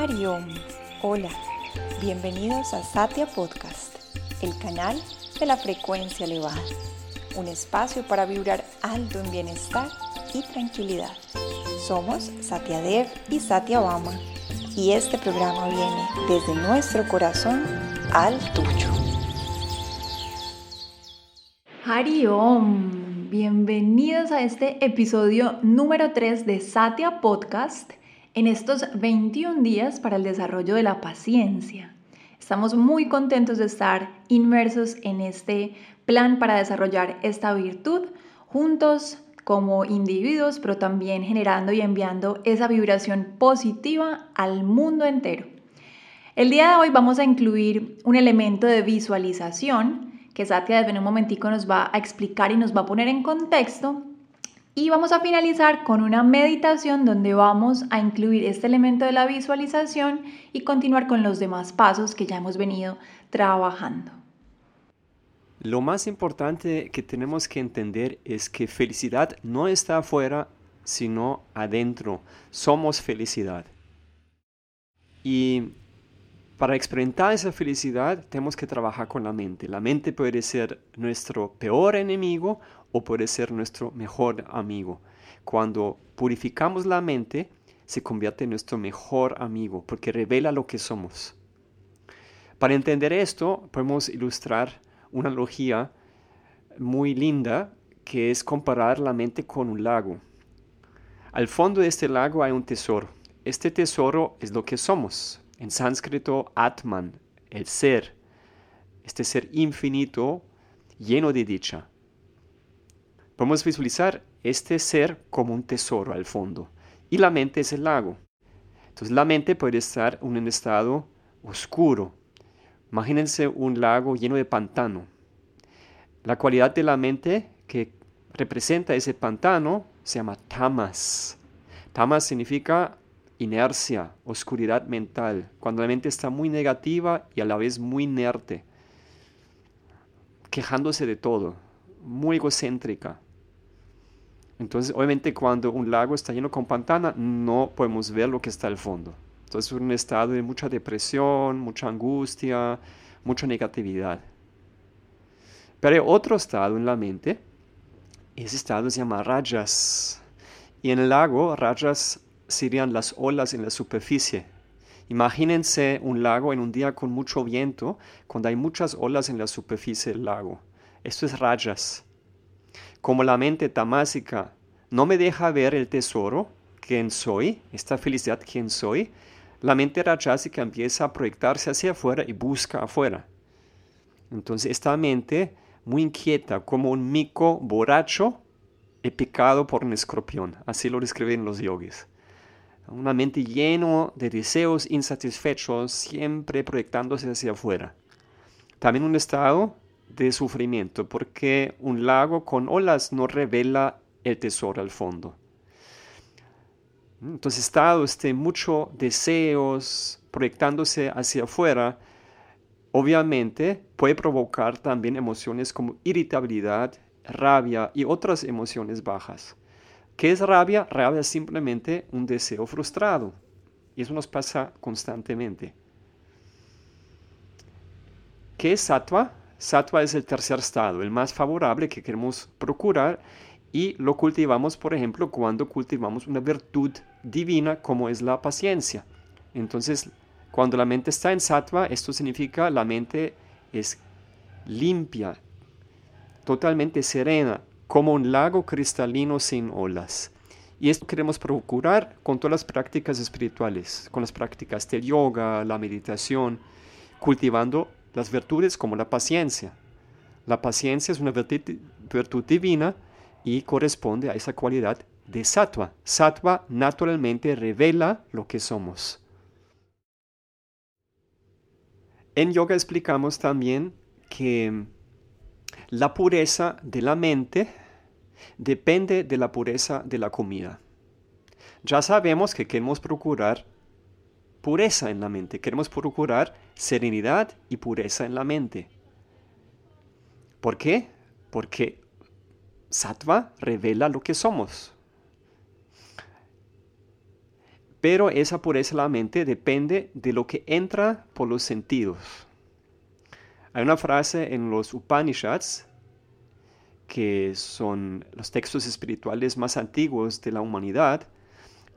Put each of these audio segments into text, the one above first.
Hariom, hola, bienvenidos a Satya Podcast, el canal de la frecuencia elevada, un espacio para vibrar alto en bienestar y tranquilidad. Somos Satya Dev y Satya Obama y este programa viene desde nuestro corazón al tuyo. Hariom, bienvenidos a este episodio número 3 de Satya Podcast en estos 21 días para el desarrollo de la paciencia. Estamos muy contentos de estar inmersos en este plan para desarrollar esta virtud juntos como individuos, pero también generando y enviando esa vibración positiva al mundo entero. El día de hoy vamos a incluir un elemento de visualización que Satya desde un momentico nos va a explicar y nos va a poner en contexto y vamos a finalizar con una meditación donde vamos a incluir este elemento de la visualización y continuar con los demás pasos que ya hemos venido trabajando. Lo más importante que tenemos que entender es que felicidad no está afuera, sino adentro. Somos felicidad. Y para experimentar esa felicidad tenemos que trabajar con la mente. La mente puede ser nuestro peor enemigo o puede ser nuestro mejor amigo. Cuando purificamos la mente, se convierte en nuestro mejor amigo porque revela lo que somos. Para entender esto, podemos ilustrar una analogía muy linda que es comparar la mente con un lago. Al fondo de este lago hay un tesoro. Este tesoro es lo que somos. En sánscrito, Atman, el ser. Este ser infinito, lleno de dicha. Podemos visualizar este ser como un tesoro al fondo y la mente es el lago. Entonces la mente puede estar en un estado oscuro. Imagínense un lago lleno de pantano. La cualidad de la mente que representa ese pantano se llama tamas. Tamas significa inercia, oscuridad mental, cuando la mente está muy negativa y a la vez muy inerte, quejándose de todo, muy egocéntrica. Entonces, obviamente, cuando un lago está lleno con pantana, no podemos ver lo que está al fondo. Entonces, es un estado de mucha depresión, mucha angustia, mucha negatividad. Pero hay otro estado en la mente, ese estado se llama rayas. Y en el lago, rayas serían las olas en la superficie. Imagínense un lago en un día con mucho viento, cuando hay muchas olas en la superficie del lago. Esto es rayas. Como la mente tamásica no me deja ver el tesoro, quién soy, esta felicidad, quién soy, la mente rajasica empieza a proyectarse hacia afuera y busca afuera. Entonces esta mente muy inquieta, como un mico borracho y picado por un escorpión. Así lo describen los yogis. Una mente llena de deseos insatisfechos, siempre proyectándose hacia afuera. También un estado de sufrimiento, porque un lago con olas no revela el tesoro al fondo. Entonces, estado este mucho deseos proyectándose hacia afuera, obviamente puede provocar también emociones como irritabilidad, rabia y otras emociones bajas. ¿Qué es rabia? Rabia es simplemente un deseo frustrado. Y eso nos pasa constantemente. ¿Qué es sattva? Sattva es el tercer estado, el más favorable que queremos procurar y lo cultivamos, por ejemplo, cuando cultivamos una virtud divina como es la paciencia. Entonces, cuando la mente está en sattva, esto significa la mente es limpia, totalmente serena, como un lago cristalino sin olas. Y esto queremos procurar con todas las prácticas espirituales, con las prácticas del yoga, la meditación, cultivando las virtudes como la paciencia. La paciencia es una virtud, divina y corresponde a esa cualidad de sattva. Sattva naturalmente revela lo que somos. En yoga explicamos también que la pureza de la mente depende de la pureza de la comida. Ya sabemos que queremos procurar pureza en la mente. Queremos procurar serenidad y pureza en la mente. ¿Por qué? Porque sattva revela lo que somos. Pero esa pureza de la mente depende de lo que entra por los sentidos. Hay una frase en los Upanishads, que son los textos espirituales más antiguos de la humanidad,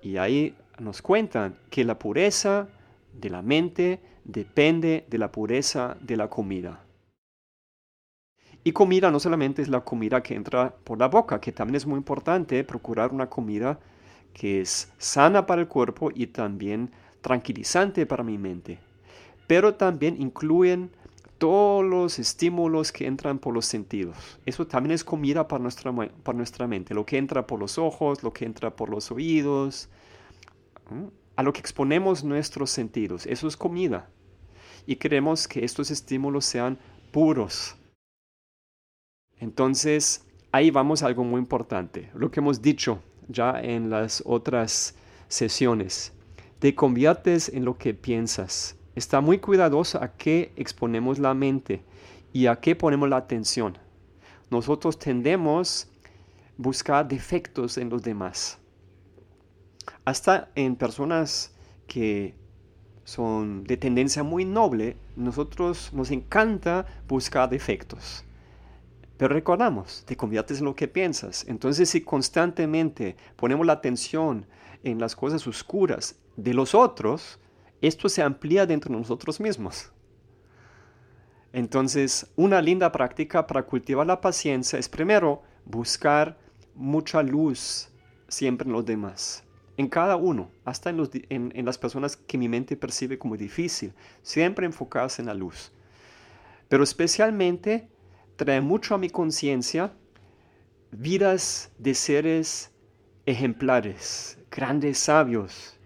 y ahí nos cuentan que la pureza de la mente depende de la pureza de la comida. Y comida no solamente es la comida que entra por la boca, que también es muy importante procurar una comida que es sana para el cuerpo y también tranquilizante para mi mente. Pero también incluyen todos los estímulos que entran por los sentidos. Eso también es comida para nuestra, para nuestra mente. Lo que entra por los ojos, lo que entra por los oídos, a lo que exponemos nuestros sentidos. Eso es comida. Y queremos que estos estímulos sean puros, entonces, ahí vamos a algo muy importante, lo que hemos dicho ya en las otras sesiones. Te conviertes en lo que piensas. Está muy cuidadoso a qué exponemos la mente y a qué ponemos la atención. Nosotros tendemos a buscar defectos en los demás. Hasta en personas que son de tendencia muy noble, nosotros nos encanta buscar defectos. Pero recordamos, te conviertes en lo que piensas. Entonces si constantemente ponemos la atención en las cosas oscuras de los otros, esto se amplía dentro de nosotros mismos. Entonces, una linda práctica para cultivar la paciencia es primero buscar mucha luz siempre en los demás, en cada uno, hasta en, en las personas que mi mente percibe como difícil, siempre enfocarse en la luz. Pero especialmente trae mucho a mi conciencia vidas de seres ejemplares, grandes sabios.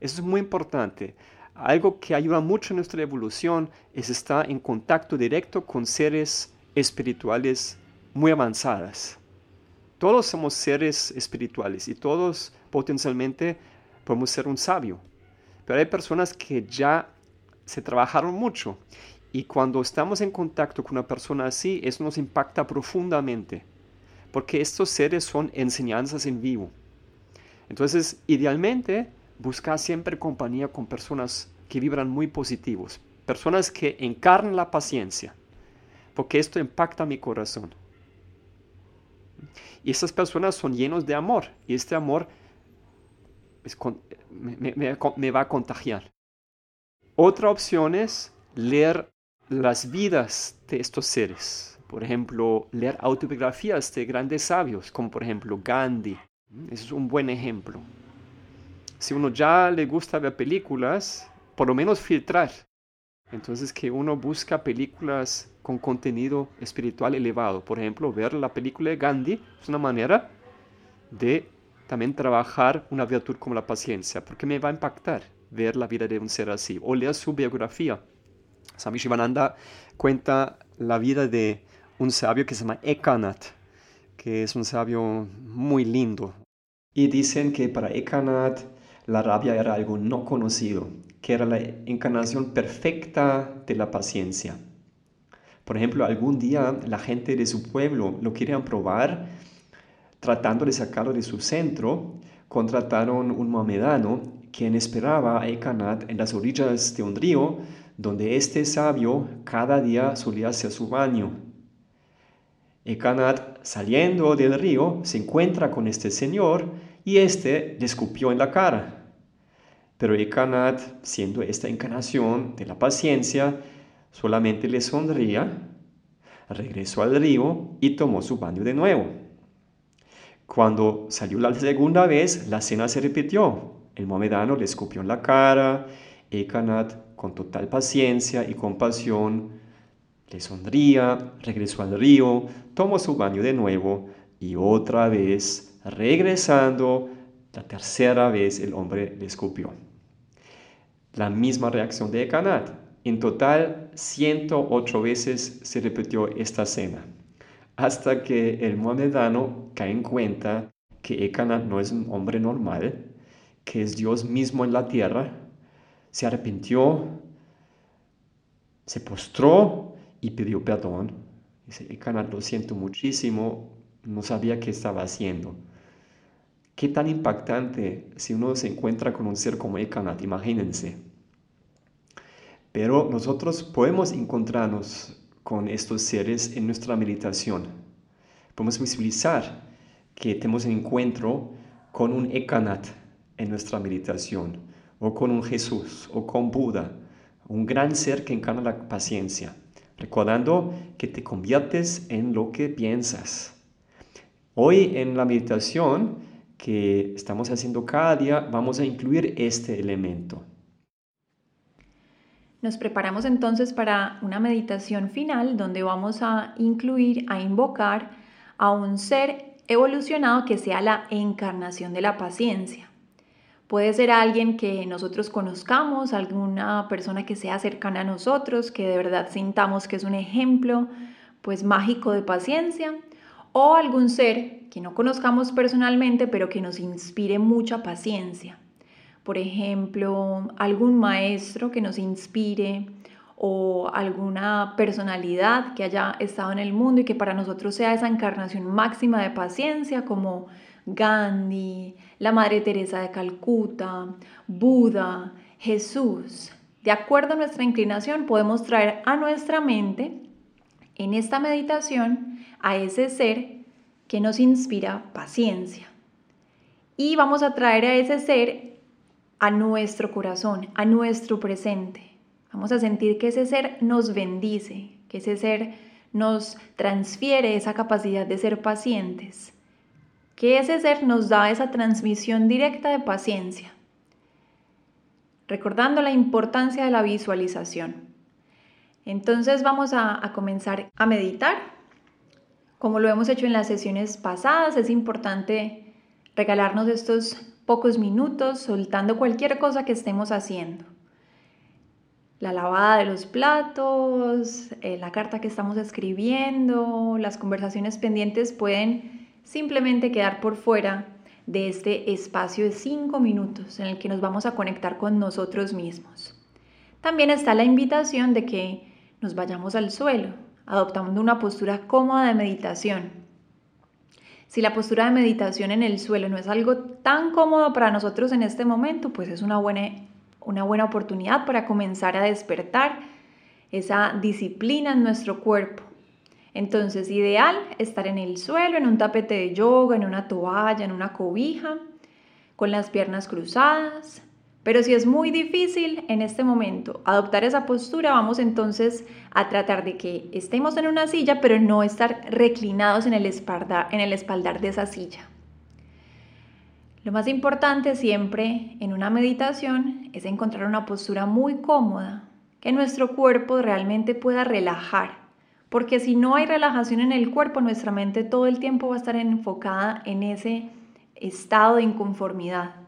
Eso es muy importante. Algo que ayuda mucho en nuestra evolución es estar en contacto directo con seres espirituales muy avanzadas. Todos somos seres espirituales y todos potencialmente podemos ser un sabio. Pero hay personas que ya se trabajaron mucho y cuando estamos en contacto con una persona así, eso nos impacta profundamente, porque estos seres son enseñanzas en vivo. Entonces, idealmente, busca siempre compañía con personas que vibran muy positivos, personas que encarnan la paciencia, porque esto impacta mi corazón. Y estas personas son llenos de amor, y este amor me va a contagiar. Otra opción es leer las vidas de estos seres. Por ejemplo, leer autobiografías de grandes sabios, como por ejemplo Gandhi. Ese es un buen ejemplo. Si uno ya le gusta ver películas, por lo menos filtrar. Entonces que uno busca películas con contenido espiritual elevado. Por ejemplo, ver la película de Gandhi es una manera de también trabajar una virtud como la paciencia, porque me va a impactar ver la vida de un ser así, o leer su biografía. Swami Shivananda cuenta la vida de un sabio que se llama Ekanath, que es un sabio muy lindo. Y dicen que para Ekanath la rabia era algo no conocido, que era la encarnación perfecta de la paciencia. Por ejemplo, algún día la gente de su pueblo lo querían probar, tratando de sacarlo de su centro, contrataron un mohamedano quien esperaba a Ekanath en las orillas de un río donde este sabio cada día solía hacer su baño. Ekanat, saliendo del río, se encuentra con este señor y éste le escupió en la cara. Pero Ekanat, siendo esta encarnación de la paciencia, solamente le sonría, regresó al río y tomó su baño de nuevo. Cuando salió la segunda vez, la cena se repitió. El momedano le escupió en la cara, Ekanat con total paciencia y compasión, le sonría, regresó al río, tomó su baño de nuevo y otra vez, regresando, la tercera vez el hombre le escupió. La misma reacción de Ekanat. En total, 108 veces se repitió esta escena, hasta que el mohamedano cae en cuenta que Ekanat no es un hombre normal, que es Dios mismo en la tierra, se arrepintió, se postró y pidió perdón. Dice, lo siento muchísimo, no sabía qué estaba haciendo. qué tan impactante si uno se encuentra con un ser como Ekanat, imagínense. Pero nosotros podemos encontrarnos con estos seres en nuestra meditación. Podemos visualizar que tenemos un encuentro con un Ekanat en nuestra meditación, o con un Jesús, o con Buda, un gran ser que encarna la paciencia, recordando que te conviertes en lo que piensas. Hoy en la meditación que estamos haciendo cada día vamos a incluir este elemento. Nos preparamos entonces para una meditación final donde vamos a incluir, a invocar a un ser evolucionado que sea la encarnación de la paciencia. Puede ser alguien que nosotros conozcamos, alguna persona que sea cercana a nosotros, que de verdad sintamos que es un ejemplo pues mágico de paciencia, o algún ser que no conozcamos personalmente, pero que nos inspire mucha paciencia por ejemplo, algún maestro que nos inspire o alguna personalidad que haya estado en el mundo y que para nosotros sea esa encarnación máxima de paciencia como Gandhi, la Madre Teresa de Calcuta, Buda, Jesús. De acuerdo a nuestra inclinación podemos traer a nuestra mente en esta meditación a ese ser que nos inspira paciencia. Y vamos a traer a ese ser a nuestro corazón, a nuestro presente. Vamos a sentir que ese ser nos bendice, que ese ser nos transfiere esa capacidad de ser pacientes, que ese ser nos da esa transmisión directa de paciencia, recordando la importancia de la visualización. Entonces vamos a, comenzar a meditar. Como lo hemos hecho en las sesiones pasadas, es importante regalarnos estos pocos minutos soltando cualquier cosa que estemos haciendo. La lavada de los platos, eh, la carta que estamos escribiendo, las conversaciones pendientes pueden simplemente quedar por fuera de este espacio de cinco minutos en el que nos vamos a conectar con nosotros mismos. También está la invitación de que nos vayamos al suelo, adoptando una postura cómoda de meditación, si la postura de meditación en el suelo no es algo tan cómodo para nosotros en este momento, pues es una buena, una buena oportunidad para comenzar a despertar esa disciplina en nuestro cuerpo. Entonces, ideal estar en el suelo, en un tapete de yoga, en una toalla, en una cobija, con las piernas cruzadas, pero si es muy difícil en este momento adoptar esa postura, vamos entonces a tratar de que estemos en una silla, pero no estar reclinados en el espaldar, en el espaldar de esa silla. Lo más importante siempre en una meditación es encontrar una postura muy cómoda, que nuestro cuerpo realmente pueda relajar, porque si no hay relajación en el cuerpo, nuestra mente todo el tiempo va a estar enfocada en ese estado de inconformidad.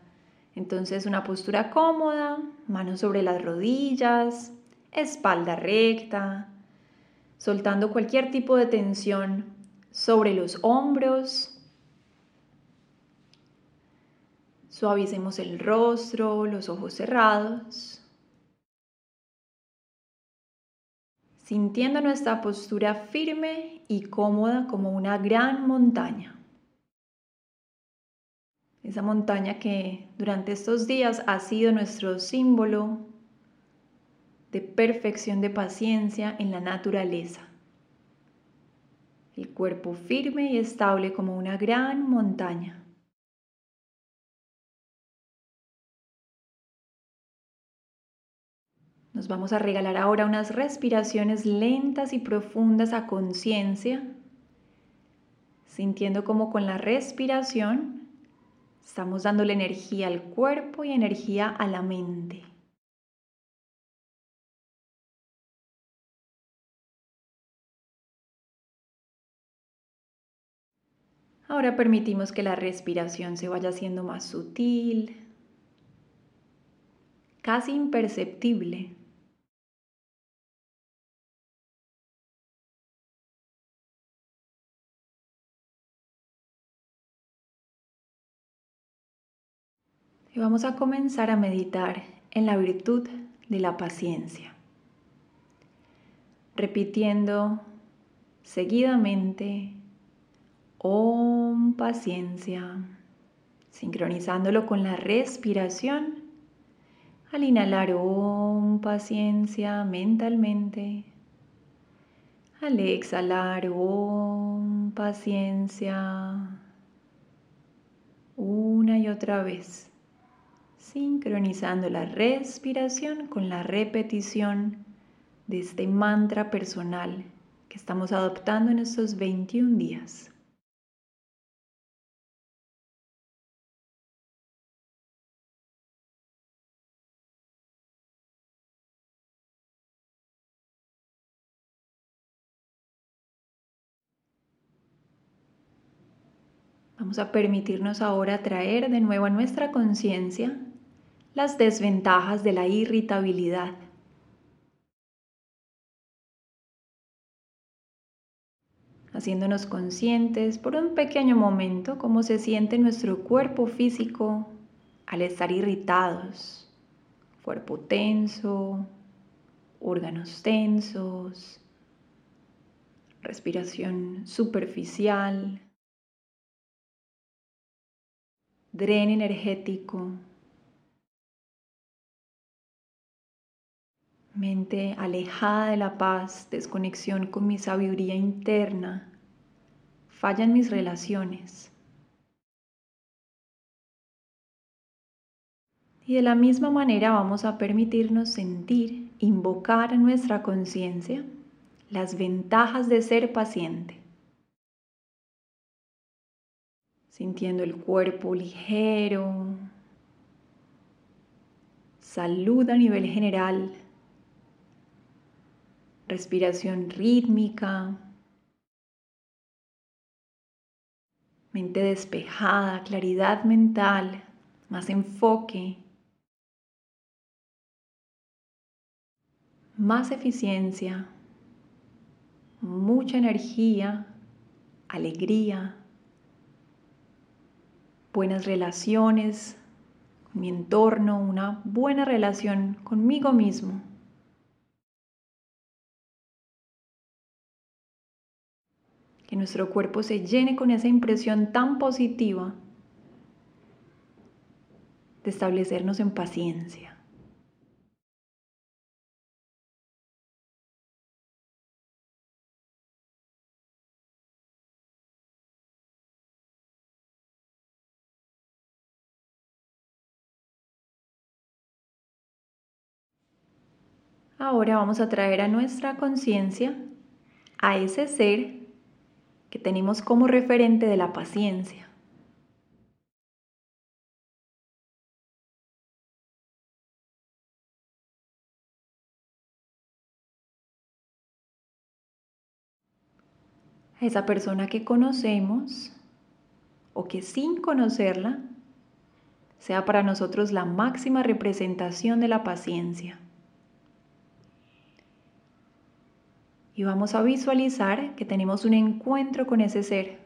Entonces una postura cómoda, manos sobre las rodillas, espalda recta, soltando cualquier tipo de tensión sobre los hombros. Suavicemos el rostro, los ojos cerrados. Sintiendo nuestra postura firme y cómoda como una gran montaña esa montaña que durante estos días ha sido nuestro símbolo de perfección de paciencia en la naturaleza. El cuerpo firme y estable como una gran montaña. Nos vamos a regalar ahora unas respiraciones lentas y profundas a conciencia, sintiendo como con la respiración Estamos dándole energía al cuerpo y energía a la mente. Ahora permitimos que la respiración se vaya haciendo más sutil, casi imperceptible. Y vamos a comenzar a meditar en la virtud de la paciencia, repitiendo seguidamente Om paciencia, sincronizándolo con la respiración. Al inhalar, om, paciencia mentalmente. Al exhalar, om, paciencia. Una y otra vez, sincronizando la respiración con la repetición de este mantra personal que estamos adoptando en estos 21 días. Vamos a permitirnos ahora traer de nuevo a nuestra conciencia las desventajas de la irritabilidad. Haciéndonos conscientes por un pequeño momento cómo se siente nuestro cuerpo físico al estar irritados. Cuerpo tenso, órganos tensos, respiración superficial. dren energético, mente alejada de la paz, desconexión con mi sabiduría interna, fallan mis relaciones. Y de la misma manera vamos a permitirnos sentir, invocar en nuestra conciencia las ventajas de ser paciente. sintiendo el cuerpo ligero, salud a nivel general, respiración rítmica, mente despejada, claridad mental, más enfoque, más eficiencia, mucha energía, alegría buenas relaciones mi entorno, una buena relación conmigo mismo. Que nuestro cuerpo se llene con esa impresión tan positiva de establecernos en paciencia. Ahora vamos a traer a nuestra conciencia a ese ser que tenemos como referente de la paciencia. Esa persona que conocemos o que sin conocerla sea para nosotros la máxima representación de la paciencia. Y vamos a visualizar que tenemos un encuentro con ese ser.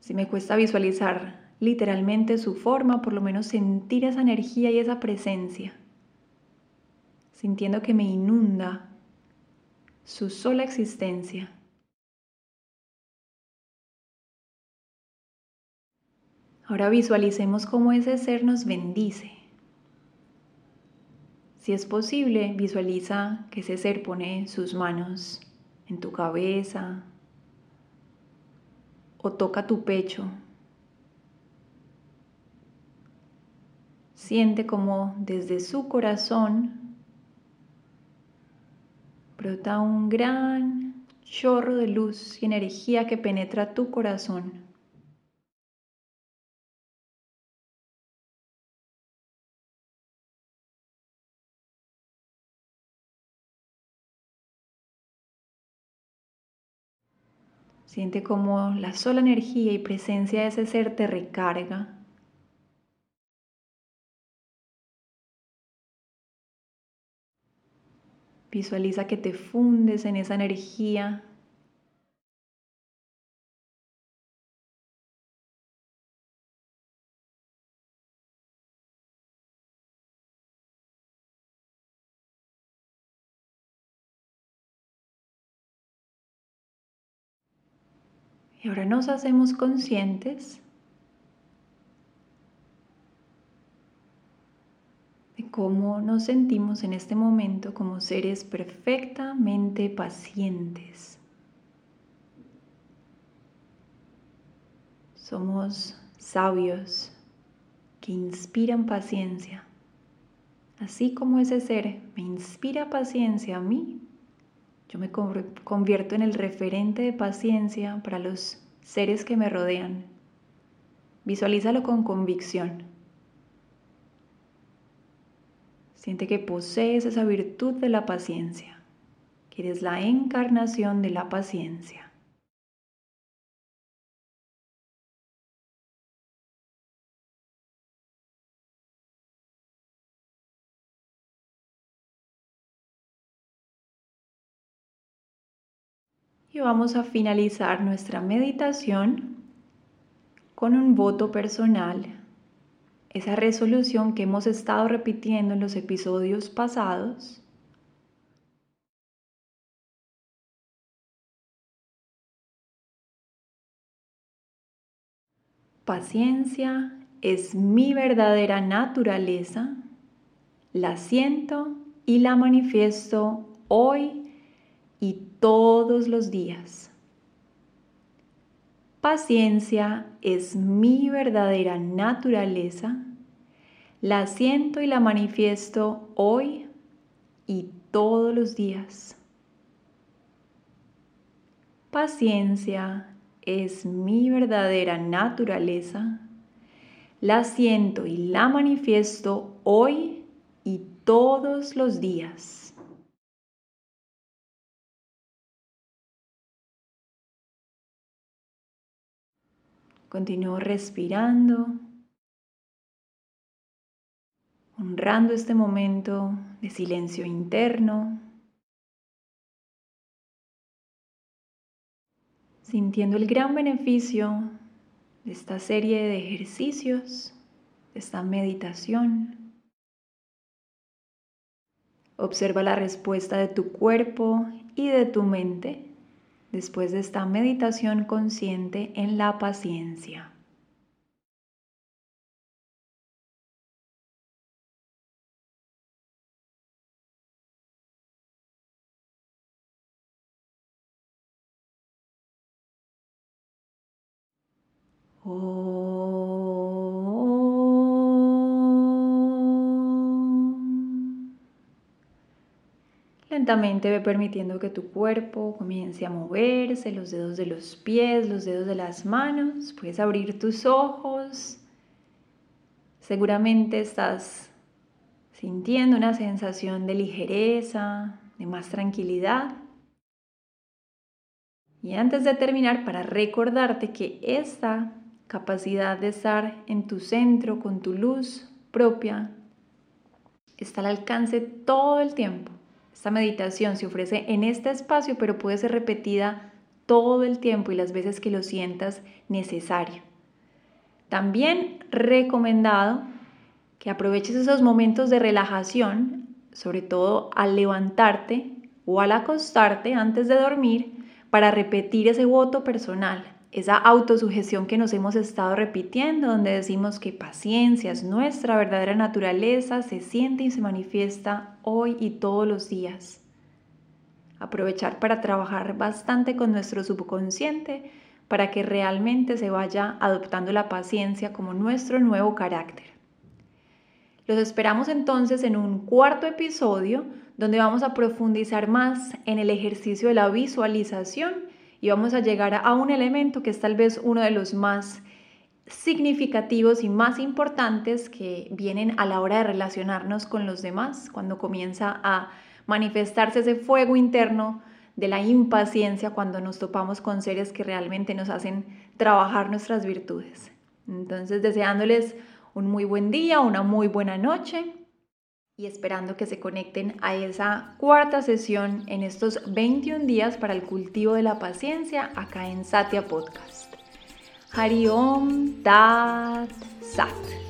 Si me cuesta visualizar literalmente su forma, por lo menos sentir esa energía y esa presencia, sintiendo que me inunda su sola existencia. Ahora visualicemos cómo ese ser nos bendice si es posible, visualiza que ese ser pone sus manos en tu cabeza o toca tu pecho. Siente como desde su corazón brota un gran chorro de luz y energía que penetra tu corazón. Siente como la sola energía y presencia de ese ser te recarga. Visualiza que te fundes en esa energía Y ahora nos hacemos conscientes de cómo nos sentimos en este momento como seres perfectamente pacientes. Somos sabios que inspiran paciencia. Así como ese ser me inspira paciencia a mí, yo me convierto en el referente de paciencia para los seres que me rodean. Visualízalo con convicción. Siente que posees esa virtud de la paciencia, que eres la encarnación de la paciencia. Y vamos a finalizar nuestra meditación con un voto personal, esa resolución que hemos estado repitiendo en los episodios pasados. Paciencia es mi verdadera naturaleza, la siento y la manifiesto hoy y todos los días. Paciencia es mi verdadera naturaleza. La siento y la manifiesto hoy y todos los días. Paciencia es mi verdadera naturaleza. La siento y la manifiesto hoy y todos los días. Continúo respirando, honrando este momento de silencio interno, sintiendo el gran beneficio de esta serie de ejercicios, de esta meditación. Observa la respuesta de tu cuerpo y de tu mente después de esta meditación consciente en la paciencia. Lentamente ve permitiendo que tu cuerpo comience a moverse, los dedos de los pies, los dedos de las manos. Puedes abrir tus ojos. Seguramente estás sintiendo una sensación de ligereza, de más tranquilidad. Y antes de terminar, para recordarte que esta capacidad de estar en tu centro con tu luz propia está al alcance todo el tiempo. Esta meditación se ofrece en este espacio, pero puede ser repetida todo el tiempo y las veces que lo sientas necesario. También recomendado que aproveches esos momentos de relajación, sobre todo al levantarte o al acostarte antes de dormir, para repetir ese voto personal esa autosugestión que nos hemos estado repitiendo, donde decimos que paciencia es nuestra verdadera naturaleza, se siente y se manifiesta hoy y todos los días. Aprovechar para trabajar bastante con nuestro subconsciente para que realmente se vaya adoptando la paciencia como nuestro nuevo carácter. Los esperamos entonces en un cuarto episodio donde vamos a profundizar más en el ejercicio de la visualización y vamos a llegar a un elemento que es tal vez uno de los más significativos y más importantes que vienen a la hora de relacionarnos con los demás, cuando comienza a manifestarse ese fuego interno de la impaciencia cuando nos topamos con seres que realmente nos hacen trabajar nuestras virtudes. Entonces, deseándoles un muy buen día, una muy buena noche y esperando que se conecten a esa cuarta sesión en estos 21 días para el cultivo de la paciencia acá en Satya Podcast. Hari Om Tat Sat.